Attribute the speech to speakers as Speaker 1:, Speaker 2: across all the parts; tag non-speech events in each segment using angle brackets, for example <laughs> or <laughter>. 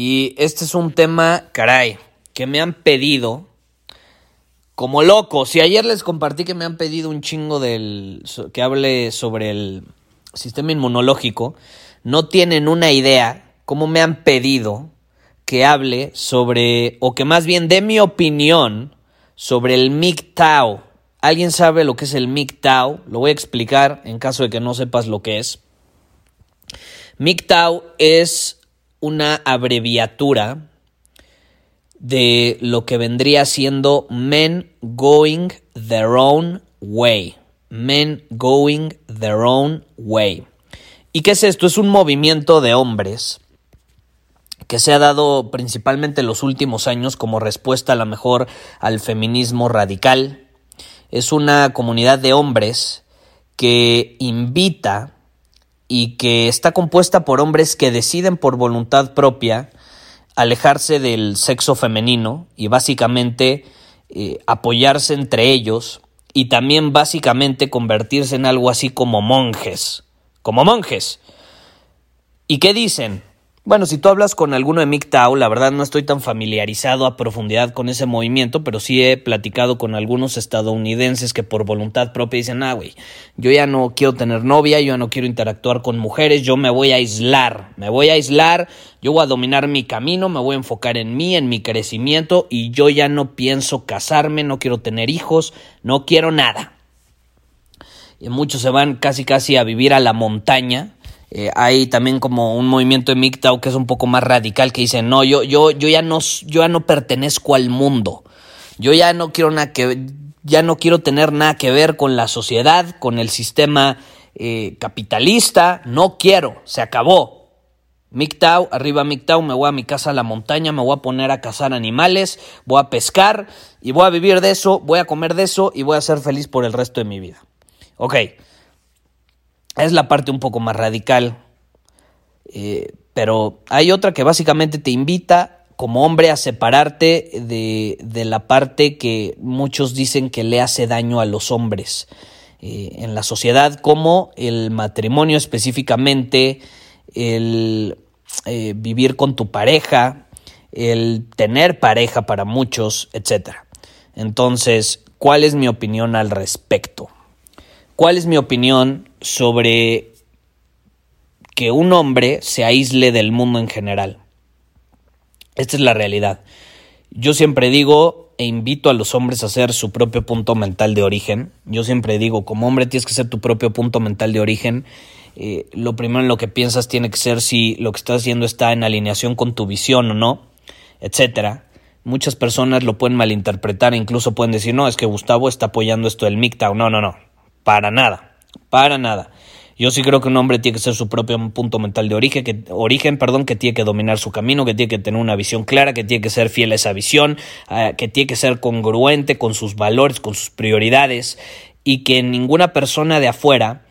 Speaker 1: Y este es un tema, caray, que me han pedido como loco. Si ayer les compartí que me han pedido un chingo del que hable sobre el sistema inmunológico, no tienen una idea cómo me han pedido que hable sobre o que más bien dé mi opinión sobre el MGTOW. ¿Alguien sabe lo que es el MGTOW? Lo voy a explicar en caso de que no sepas lo que es. MGTOW es una abreviatura de lo que vendría siendo Men Going Their Own Way. Men Going Their Own Way. ¿Y qué es esto? Es un movimiento de hombres que se ha dado principalmente en los últimos años como respuesta a la mejor al feminismo radical. Es una comunidad de hombres que invita y que está compuesta por hombres que deciden por voluntad propia alejarse del sexo femenino y básicamente eh, apoyarse entre ellos y también básicamente convertirse en algo así como monjes, como monjes. ¿Y qué dicen? Bueno, si tú hablas con alguno de MGTOW, la verdad no estoy tan familiarizado a profundidad con ese movimiento, pero sí he platicado con algunos estadounidenses que por voluntad propia dicen, ah, güey, yo ya no quiero tener novia, yo ya no quiero interactuar con mujeres, yo me voy a aislar, me voy a aislar, yo voy a dominar mi camino, me voy a enfocar en mí, en mi crecimiento y yo ya no pienso casarme, no quiero tener hijos, no quiero nada. Y muchos se van casi casi a vivir a la montaña, eh, hay también como un movimiento de MGTOW que es un poco más radical que dice, no, yo, yo, yo, ya no, yo ya no pertenezco al mundo. Yo ya no quiero nada que, ya no quiero tener nada que ver con la sociedad, con el sistema eh, capitalista. No quiero, se acabó. MGTOW, arriba MGTOW, me voy a mi casa a la montaña, me voy a poner a cazar animales, voy a pescar y voy a vivir de eso, voy a comer de eso y voy a ser feliz por el resto de mi vida. Ok. Es la parte un poco más radical. Eh, pero hay otra que básicamente te invita como hombre a separarte de, de, la parte que muchos dicen que le hace daño a los hombres eh, en la sociedad, como el matrimonio específicamente, el eh, vivir con tu pareja, el tener pareja para muchos, etc. Entonces, ¿cuál es mi opinión al respecto? ¿Cuál es mi opinión sobre que un hombre se aísle del mundo en general? Esta es la realidad. Yo siempre digo e invito a los hombres a ser su propio punto mental de origen. Yo siempre digo, como hombre tienes que ser tu propio punto mental de origen. Eh, lo primero en lo que piensas tiene que ser si lo que estás haciendo está en alineación con tu visión o no, etcétera. Muchas personas lo pueden malinterpretar, incluso pueden decir, no, es que Gustavo está apoyando esto del MGTOW. No, no, no. Para nada, para nada. Yo sí creo que un hombre tiene que ser su propio punto mental de origen, que, origen, perdón, que tiene que dominar su camino, que tiene que tener una visión clara, que tiene que ser fiel a esa visión, eh, que tiene que ser congruente con sus valores, con sus prioridades, y que ninguna persona de afuera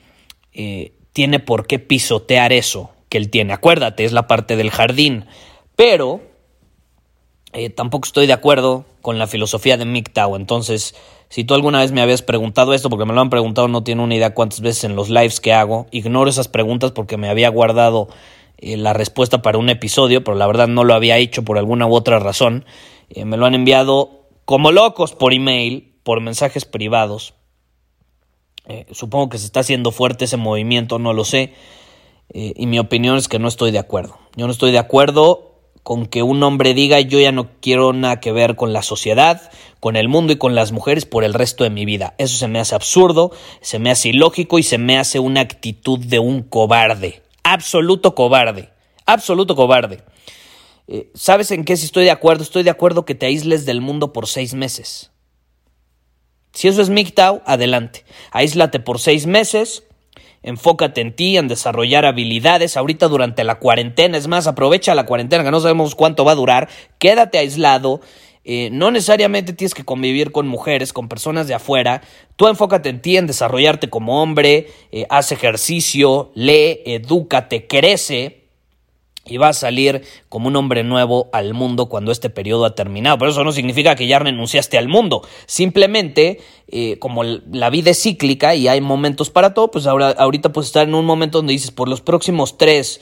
Speaker 1: eh, tiene por qué pisotear eso que él tiene. Acuérdate, es la parte del jardín. Pero eh, tampoco estoy de acuerdo con la filosofía de MGTOW, entonces si tú alguna vez me habías preguntado esto, porque me lo han preguntado, no tiene una idea cuántas veces en los lives que hago, ignoro esas preguntas porque me había guardado eh, la respuesta para un episodio, pero la verdad no lo había hecho por alguna u otra razón. Eh, me lo han enviado como locos por email, por mensajes privados. Eh, supongo que se está haciendo fuerte ese movimiento, no lo sé. y mi opinión es que no estoy de acuerdo. Yo no estoy de acuerdo con que un hombre diga yo ya no quiero nada que ver con la sociedad, con el mundo y con las mujeres por el resto de mi vida. Eso se me hace absurdo, se me hace ilógico y se me hace una actitud de un cobarde. Absoluto cobarde. Absoluto cobarde. Eh, ¿Sabes en qué estoy de acuerdo? Estoy de acuerdo que te aísles del mundo por seis meses. Si eso es MGTOW, adelante. Aíslate por seis meses, enfócate en ti, en desarrollar habilidades. Ahorita durante la cuarentena, es más, aprovecha la cuarentena, que no sabemos cuánto va a durar. Quédate aislado. Eh, no necesariamente tienes que convivir con mujeres, con personas de afuera. Tú enfócate en ti, en desarrollarte como hombre, eh, haz ejercicio, lee, edúcate, crece y va a salir como un hombre nuevo al mundo cuando este periodo ha terminado. Pero eso no significa que ya renunciaste al mundo. Simplemente, eh, como la vida es cíclica y hay momentos para todo, pues ahora, ahorita puedes estar en un momento donde dices, por los próximos tres,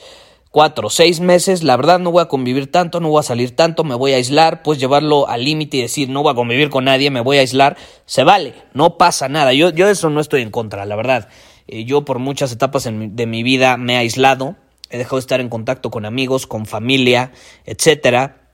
Speaker 1: cuatro, seis meses, la verdad no voy a convivir tanto, no voy a salir tanto, me voy a aislar, puedes llevarlo al límite y decir, no voy a convivir con nadie, me voy a aislar. Se vale, no pasa nada. Yo, yo de eso no estoy en contra, la verdad. Eh, yo por muchas etapas de mi vida me he aislado he dejado de estar en contacto con amigos, con familia, etcétera,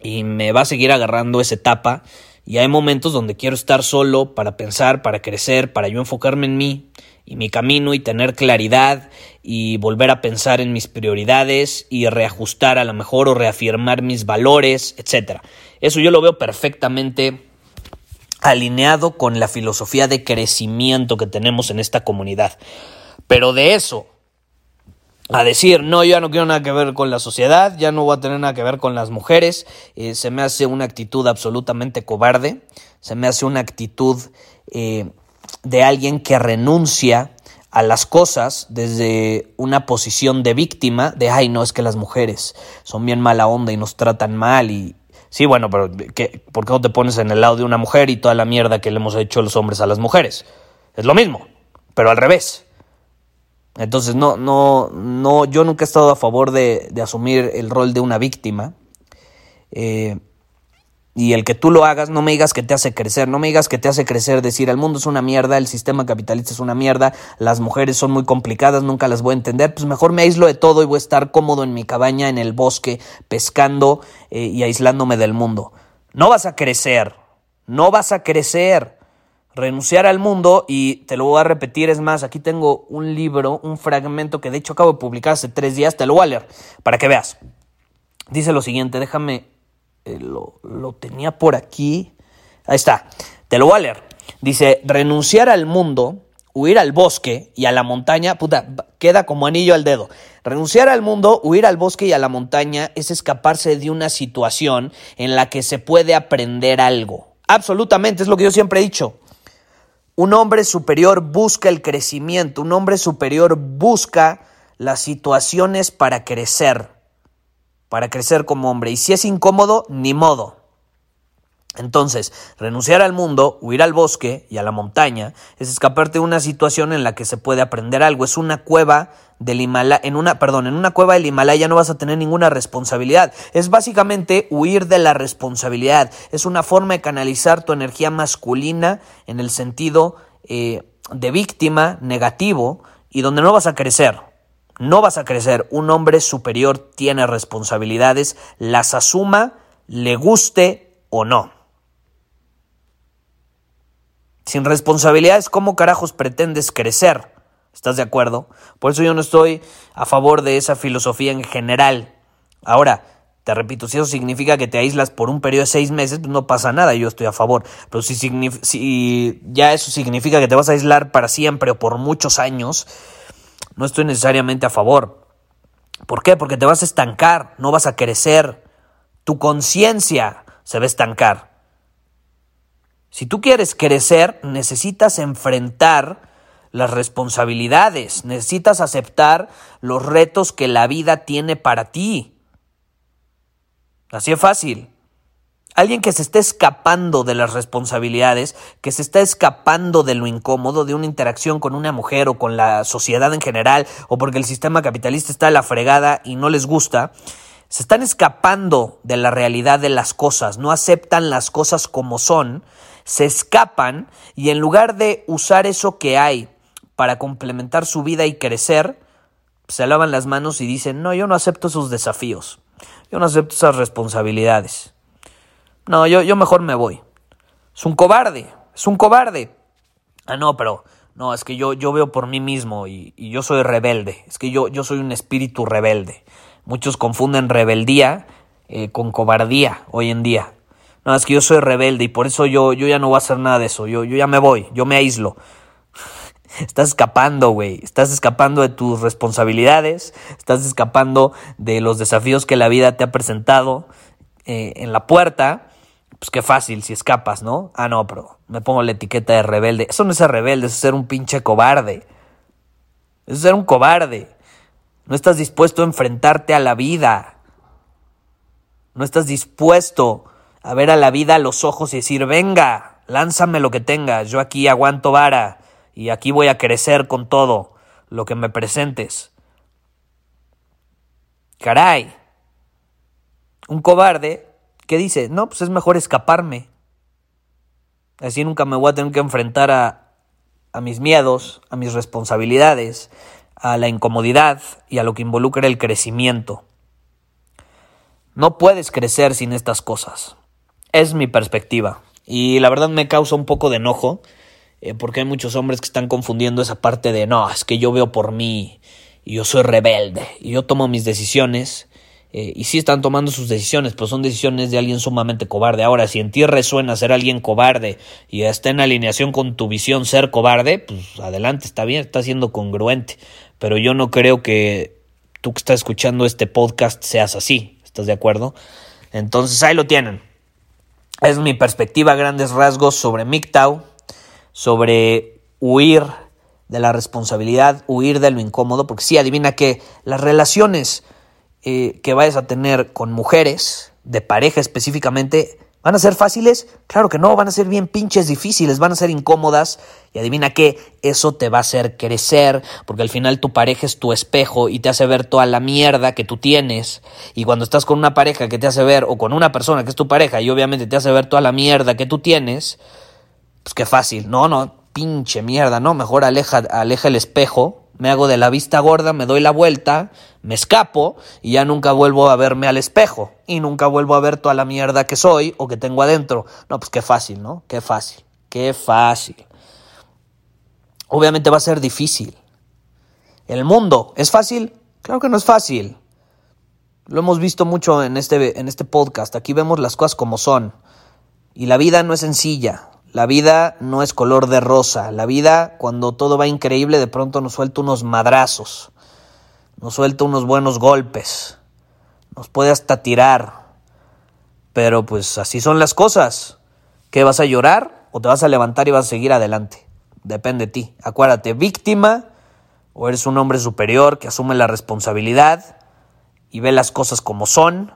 Speaker 1: y me va a seguir agarrando esa etapa. Y hay momentos donde quiero estar solo para pensar, para crecer, para yo enfocarme en mí y mi camino y tener claridad y volver a pensar en mis prioridades y reajustar a lo mejor o reafirmar mis valores, etcétera. Eso yo lo veo perfectamente alineado con la filosofía de crecimiento que tenemos en esta comunidad. Pero de eso a decir, no, yo ya no quiero nada que ver con la sociedad, ya no voy a tener nada que ver con las mujeres, eh, se me hace una actitud absolutamente cobarde, se me hace una actitud eh, de alguien que renuncia a las cosas desde una posición de víctima, de, ay, no, es que las mujeres son bien mala onda y nos tratan mal y... Sí, bueno, pero ¿qué, ¿por qué no te pones en el lado de una mujer y toda la mierda que le hemos hecho los hombres a las mujeres? Es lo mismo, pero al revés. Entonces, no, no, no, yo nunca he estado a favor de, asumir el rol de una víctima. Eh, y el que tú lo hagas, no me digas que te hace crecer, no me digas que te hace crecer decir el mundo es una mierda, el sistema capitalista es una mierda, las mujeres son muy complicadas, nunca las voy a entender, pues mejor me aíslo de todo y voy a estar cómodo en mi cabaña, en el bosque, pescando eh, y aislándome del mundo. No vas a crecer, no vas a crecer renunciar al mundo y te lo voy a repetir, es más, aquí tengo un libro, un fragmento que de hecho acabo de publicar hace tres días, te lo voy a leer para que veas. Dice lo siguiente, déjame, eh, lo, lo tenía por aquí, ahí está, te lo voy a leer. Dice, renunciar al mundo, huir al bosque y a la montaña, puta, queda como anillo al dedo. Renunciar al mundo, huir al bosque y a la montaña es escaparse de una situación en la que se puede aprender algo. Absolutamente, es lo que yo siempre he dicho. Un hombre superior busca el crecimiento, un hombre superior busca las situaciones para crecer, para crecer como hombre. Y si es incómodo, ni modo. Entonces, renunciar al mundo, huir al bosque y a la montaña, es escaparte de una situación en la que se puede aprender algo. Es una cueva del Himalaya, en una, perdón, en una cueva del Himalaya no vas a tener ninguna responsabilidad. Es básicamente huir de la responsabilidad. Es una forma de canalizar tu energía masculina en el sentido eh, de víctima negativo y donde no vas a crecer. No vas a crecer. Un hombre superior tiene responsabilidades, las asuma, le guste o no. Sin responsabilidades, ¿cómo carajos pretendes crecer? ¿Estás de acuerdo? Por eso yo no estoy a favor de esa filosofía en general. Ahora, te repito, si eso significa que te aíslas por un periodo de seis meses, pues no pasa nada, yo estoy a favor. Pero si, si ya eso significa que te vas a aislar para siempre o por muchos años, no estoy necesariamente a favor. ¿Por qué? Porque te vas a estancar, no vas a crecer. Tu conciencia se va a estancar. Si tú quieres crecer, necesitas enfrentar las responsabilidades, necesitas aceptar los retos que la vida tiene para ti. Así es fácil. Alguien que se está escapando de las responsabilidades, que se está escapando de lo incómodo, de una interacción con una mujer o con la sociedad en general, o porque el sistema capitalista está a la fregada y no les gusta, se están escapando de la realidad de las cosas, no aceptan las cosas como son, se escapan y en lugar de usar eso que hay para complementar su vida y crecer, se lavan las manos y dicen, no, yo no acepto esos desafíos. Yo no acepto esas responsabilidades. No, yo, yo mejor me voy. Es un cobarde, es un cobarde. Ah, no, pero no, es que yo, yo veo por mí mismo y, yo soy rebelde. Es que yo, yo soy un espíritu rebelde. Muchos confunden rebeldía eh, con cobardía hoy en día. No, es que yo soy rebelde y por eso yo, yo ya no voy a hacer nada de eso. Yo, yo ya me voy, yo me aíslo. <laughs> Estás escapando, güey. Estás escapando de tus responsabilidades. Estás escapando de los desafíos que la vida te ha presentado eh, en la puerta. Pues qué fácil si escapas, ¿no? Ah, no, pero me pongo la etiqueta de rebelde. Eso no es ser rebelde, eso es ser un pinche cobarde. Eso es ser un cobarde. No estás dispuesto a enfrentarte a la vida. No estás dispuesto a ver a la vida a los ojos y decir, venga, lánzame lo que tengas, yo aquí aguanto vara y aquí voy a crecer con todo lo que me presentes. Caray. Un cobarde que dice, no, pues es mejor escaparme. Así nunca me voy a tener que enfrentar a, a mis miedos, a mis responsabilidades, a la incomodidad y a lo que involucra el crecimiento. No puedes crecer sin estas cosas. Es mi perspectiva. Y la verdad me causa un poco de enojo, eh, porque hay muchos hombres que están confundiendo esa parte de, no, es que yo veo por mí, y yo soy rebelde, y yo tomo mis decisiones, eh, y sí están tomando sus decisiones, pero son decisiones de alguien sumamente cobarde. Ahora, si en ti resuena ser alguien cobarde y está en alineación con tu visión ser cobarde, pues adelante, está bien, está siendo congruente. Pero yo no creo que tú que estás escuchando este podcast seas así, ¿estás de acuerdo? Entonces ahí lo tienen. Es mi perspectiva a grandes rasgos sobre MGTOW, sobre huir de la responsabilidad, huir de lo incómodo, porque sí, adivina que las relaciones eh, que vayas a tener con mujeres, de pareja específicamente, ¿Van a ser fáciles? Claro que no, van a ser bien pinches difíciles, van a ser incómodas. Y adivina qué, eso te va a hacer crecer, porque al final tu pareja es tu espejo y te hace ver toda la mierda que tú tienes. Y cuando estás con una pareja que te hace ver, o con una persona que es tu pareja y obviamente te hace ver toda la mierda que tú tienes, pues qué fácil. No, no, pinche mierda, no, mejor aleja, aleja el espejo me hago de la vista gorda, me doy la vuelta, me escapo y ya nunca vuelvo a verme al espejo y nunca vuelvo a ver toda la mierda que soy o que tengo adentro. No, pues qué fácil, ¿no? Qué fácil, qué fácil. Obviamente va a ser difícil. ¿El mundo es fácil? Claro que no es fácil. Lo hemos visto mucho en este, en este podcast. Aquí vemos las cosas como son. Y la vida no es sencilla. La vida no es color de rosa. La vida, cuando todo va increíble, de pronto nos suelta unos madrazos. Nos suelta unos buenos golpes. Nos puede hasta tirar. Pero pues así son las cosas. ¿Qué vas a llorar o te vas a levantar y vas a seguir adelante? Depende de ti. Acuérdate, víctima o eres un hombre superior que asume la responsabilidad y ve las cosas como son,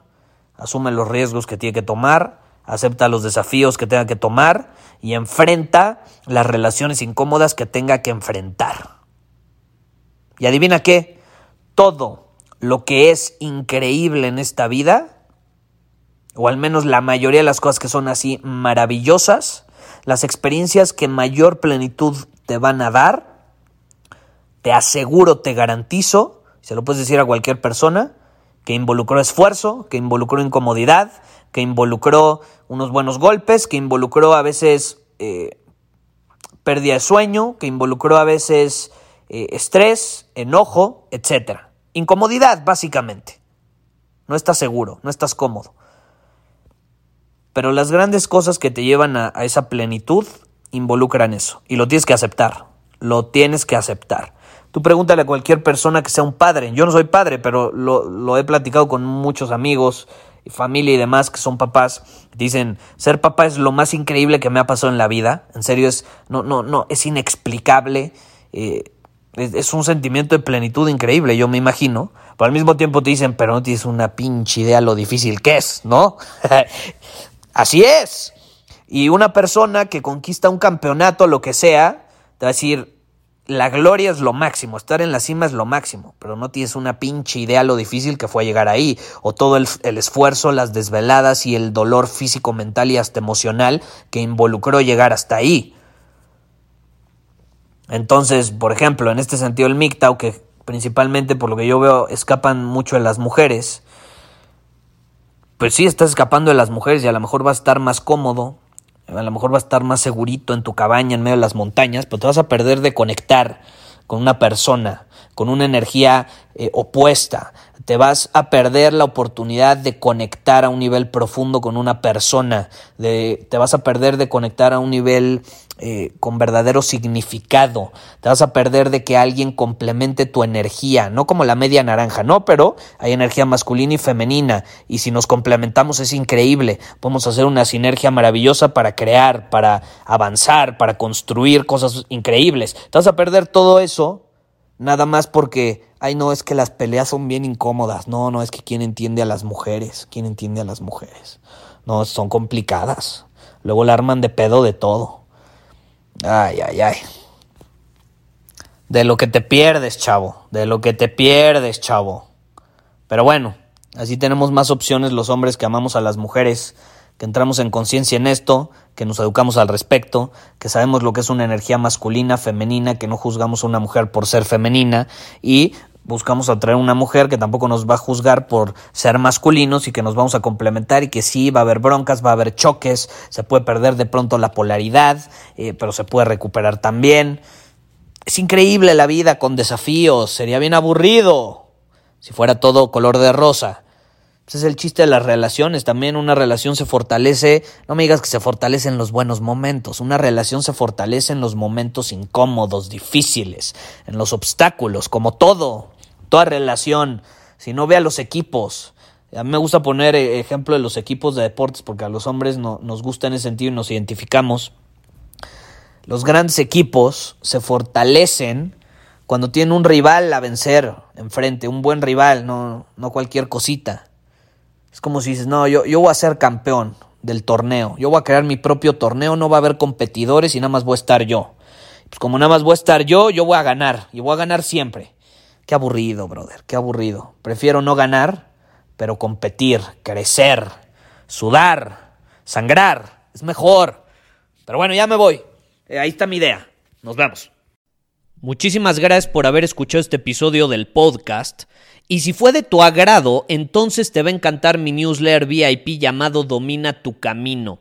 Speaker 1: asume los riesgos que tiene que tomar acepta los desafíos que tenga que tomar y enfrenta las relaciones incómodas que tenga que enfrentar. Y adivina qué, todo lo que es increíble en esta vida, o al menos la mayoría de las cosas que son así maravillosas, las experiencias que mayor plenitud te van a dar, te aseguro, te garantizo, se lo puedes decir a cualquier persona, que involucró esfuerzo, que involucró incomodidad, que involucró unos buenos golpes, que involucró a veces eh, pérdida de sueño, que involucró a veces eh, estrés, enojo, etc. Incomodidad, básicamente. No estás seguro, no estás cómodo. Pero las grandes cosas que te llevan a, esa plenitud involucran eso. Y lo tienes que aceptar. Lo tienes que aceptar. Pregúntale a cualquier persona que sea un padre. Yo no soy padre, pero lo, he platicado con muchos amigos familia y demás que son papás, dicen, ser papá es lo más increíble que me ha pasado en la vida. En serio, es, no, no, no, es inexplicable. Eh, es, un sentimiento de plenitud increíble, yo me imagino. Pero al mismo tiempo te dicen, pero no tienes una pinche idea lo difícil que es, ¿no? <laughs> Así es. Y una persona que conquista un campeonato, lo que sea, te va a decir, la gloria es lo máximo, estar en la cima es lo máximo, pero no tienes una pinche idea lo difícil que fue llegar ahí, o todo el, esfuerzo, las desveladas y el dolor físico, mental y hasta emocional que involucró llegar hasta ahí. Entonces, por ejemplo, en este sentido el MGTOW, que principalmente por lo que yo veo escapan mucho de las mujeres, pues sí, estás escapando de las mujeres y a lo mejor vas a estar más cómodo, a lo mejor vas a estar más segurito en tu cabaña en medio de las montañas, pero te vas a perder de conectar con una persona, con una energía eh, opuesta. Te vas a perder la oportunidad de conectar a un nivel profundo con una persona, de, te vas a perder de conectar a un nivel eh, con verdadero significado. Te vas a perder de que alguien complemente tu energía, no como la media naranja, no, pero hay energía masculina y femenina y si nos complementamos es increíble. Podemos hacer una sinergia maravillosa para crear, para avanzar, para construir cosas increíbles. Te vas a perder todo eso nada más porque, ay no, es que las peleas son bien incómodas. No, no, es que quién entiende a las mujeres, quién entiende a las mujeres. No, son complicadas. Luego la arman de pedo de todo. Ay, ay, ay. De lo que te pierdes, chavo. De lo que te pierdes, chavo. Pero bueno, así tenemos más opciones los hombres que amamos a las mujeres, que entramos en conciencia en esto, que nos educamos al respecto, que sabemos lo que es una energía masculina, femenina, que no juzgamos a una mujer por ser femenina y buscamos atraer una mujer que tampoco nos va a juzgar por ser masculinos y que nos vamos a complementar y que sí va a haber broncas, va a haber choques, se puede perder de pronto la polaridad, eh, pero se puede recuperar también. Es increíble la vida con desafíos, sería bien aburrido si fuera todo color de rosa. Ese es el chiste de las relaciones. También una relación se fortalece, no me digas que se fortalece en los buenos momentos, una relación se fortalece en los momentos incómodos, difíciles, en los obstáculos, como todo toda relación, si no ve a los equipos. A mí me gusta poner eh, ejemplo de los equipos de deportes porque a los hombres no, nos gusta en ese sentido y nos identificamos. Los grandes equipos se fortalecen cuando tienen un rival a vencer enfrente, un buen rival, no, no cualquier cosita. Es como si dices, no, yo, yo voy a ser campeón del torneo, yo voy a crear mi propio torneo, no va a haber competidores y nada más voy a estar yo. Pues como nada más voy a estar yo, yo voy a ganar y voy a ganar siempre. Qué aburrido, brother, qué aburrido. Prefiero no ganar, pero competir, crecer, sudar, sangrar. Es mejor. Pero bueno, ya me voy. Eh, ahí está mi idea. Nos vemos. Muchísimas gracias por haber escuchado este episodio del podcast. Y si fue de tu agrado, entonces te va a encantar mi newsletter VIP llamado Domina tu Camino.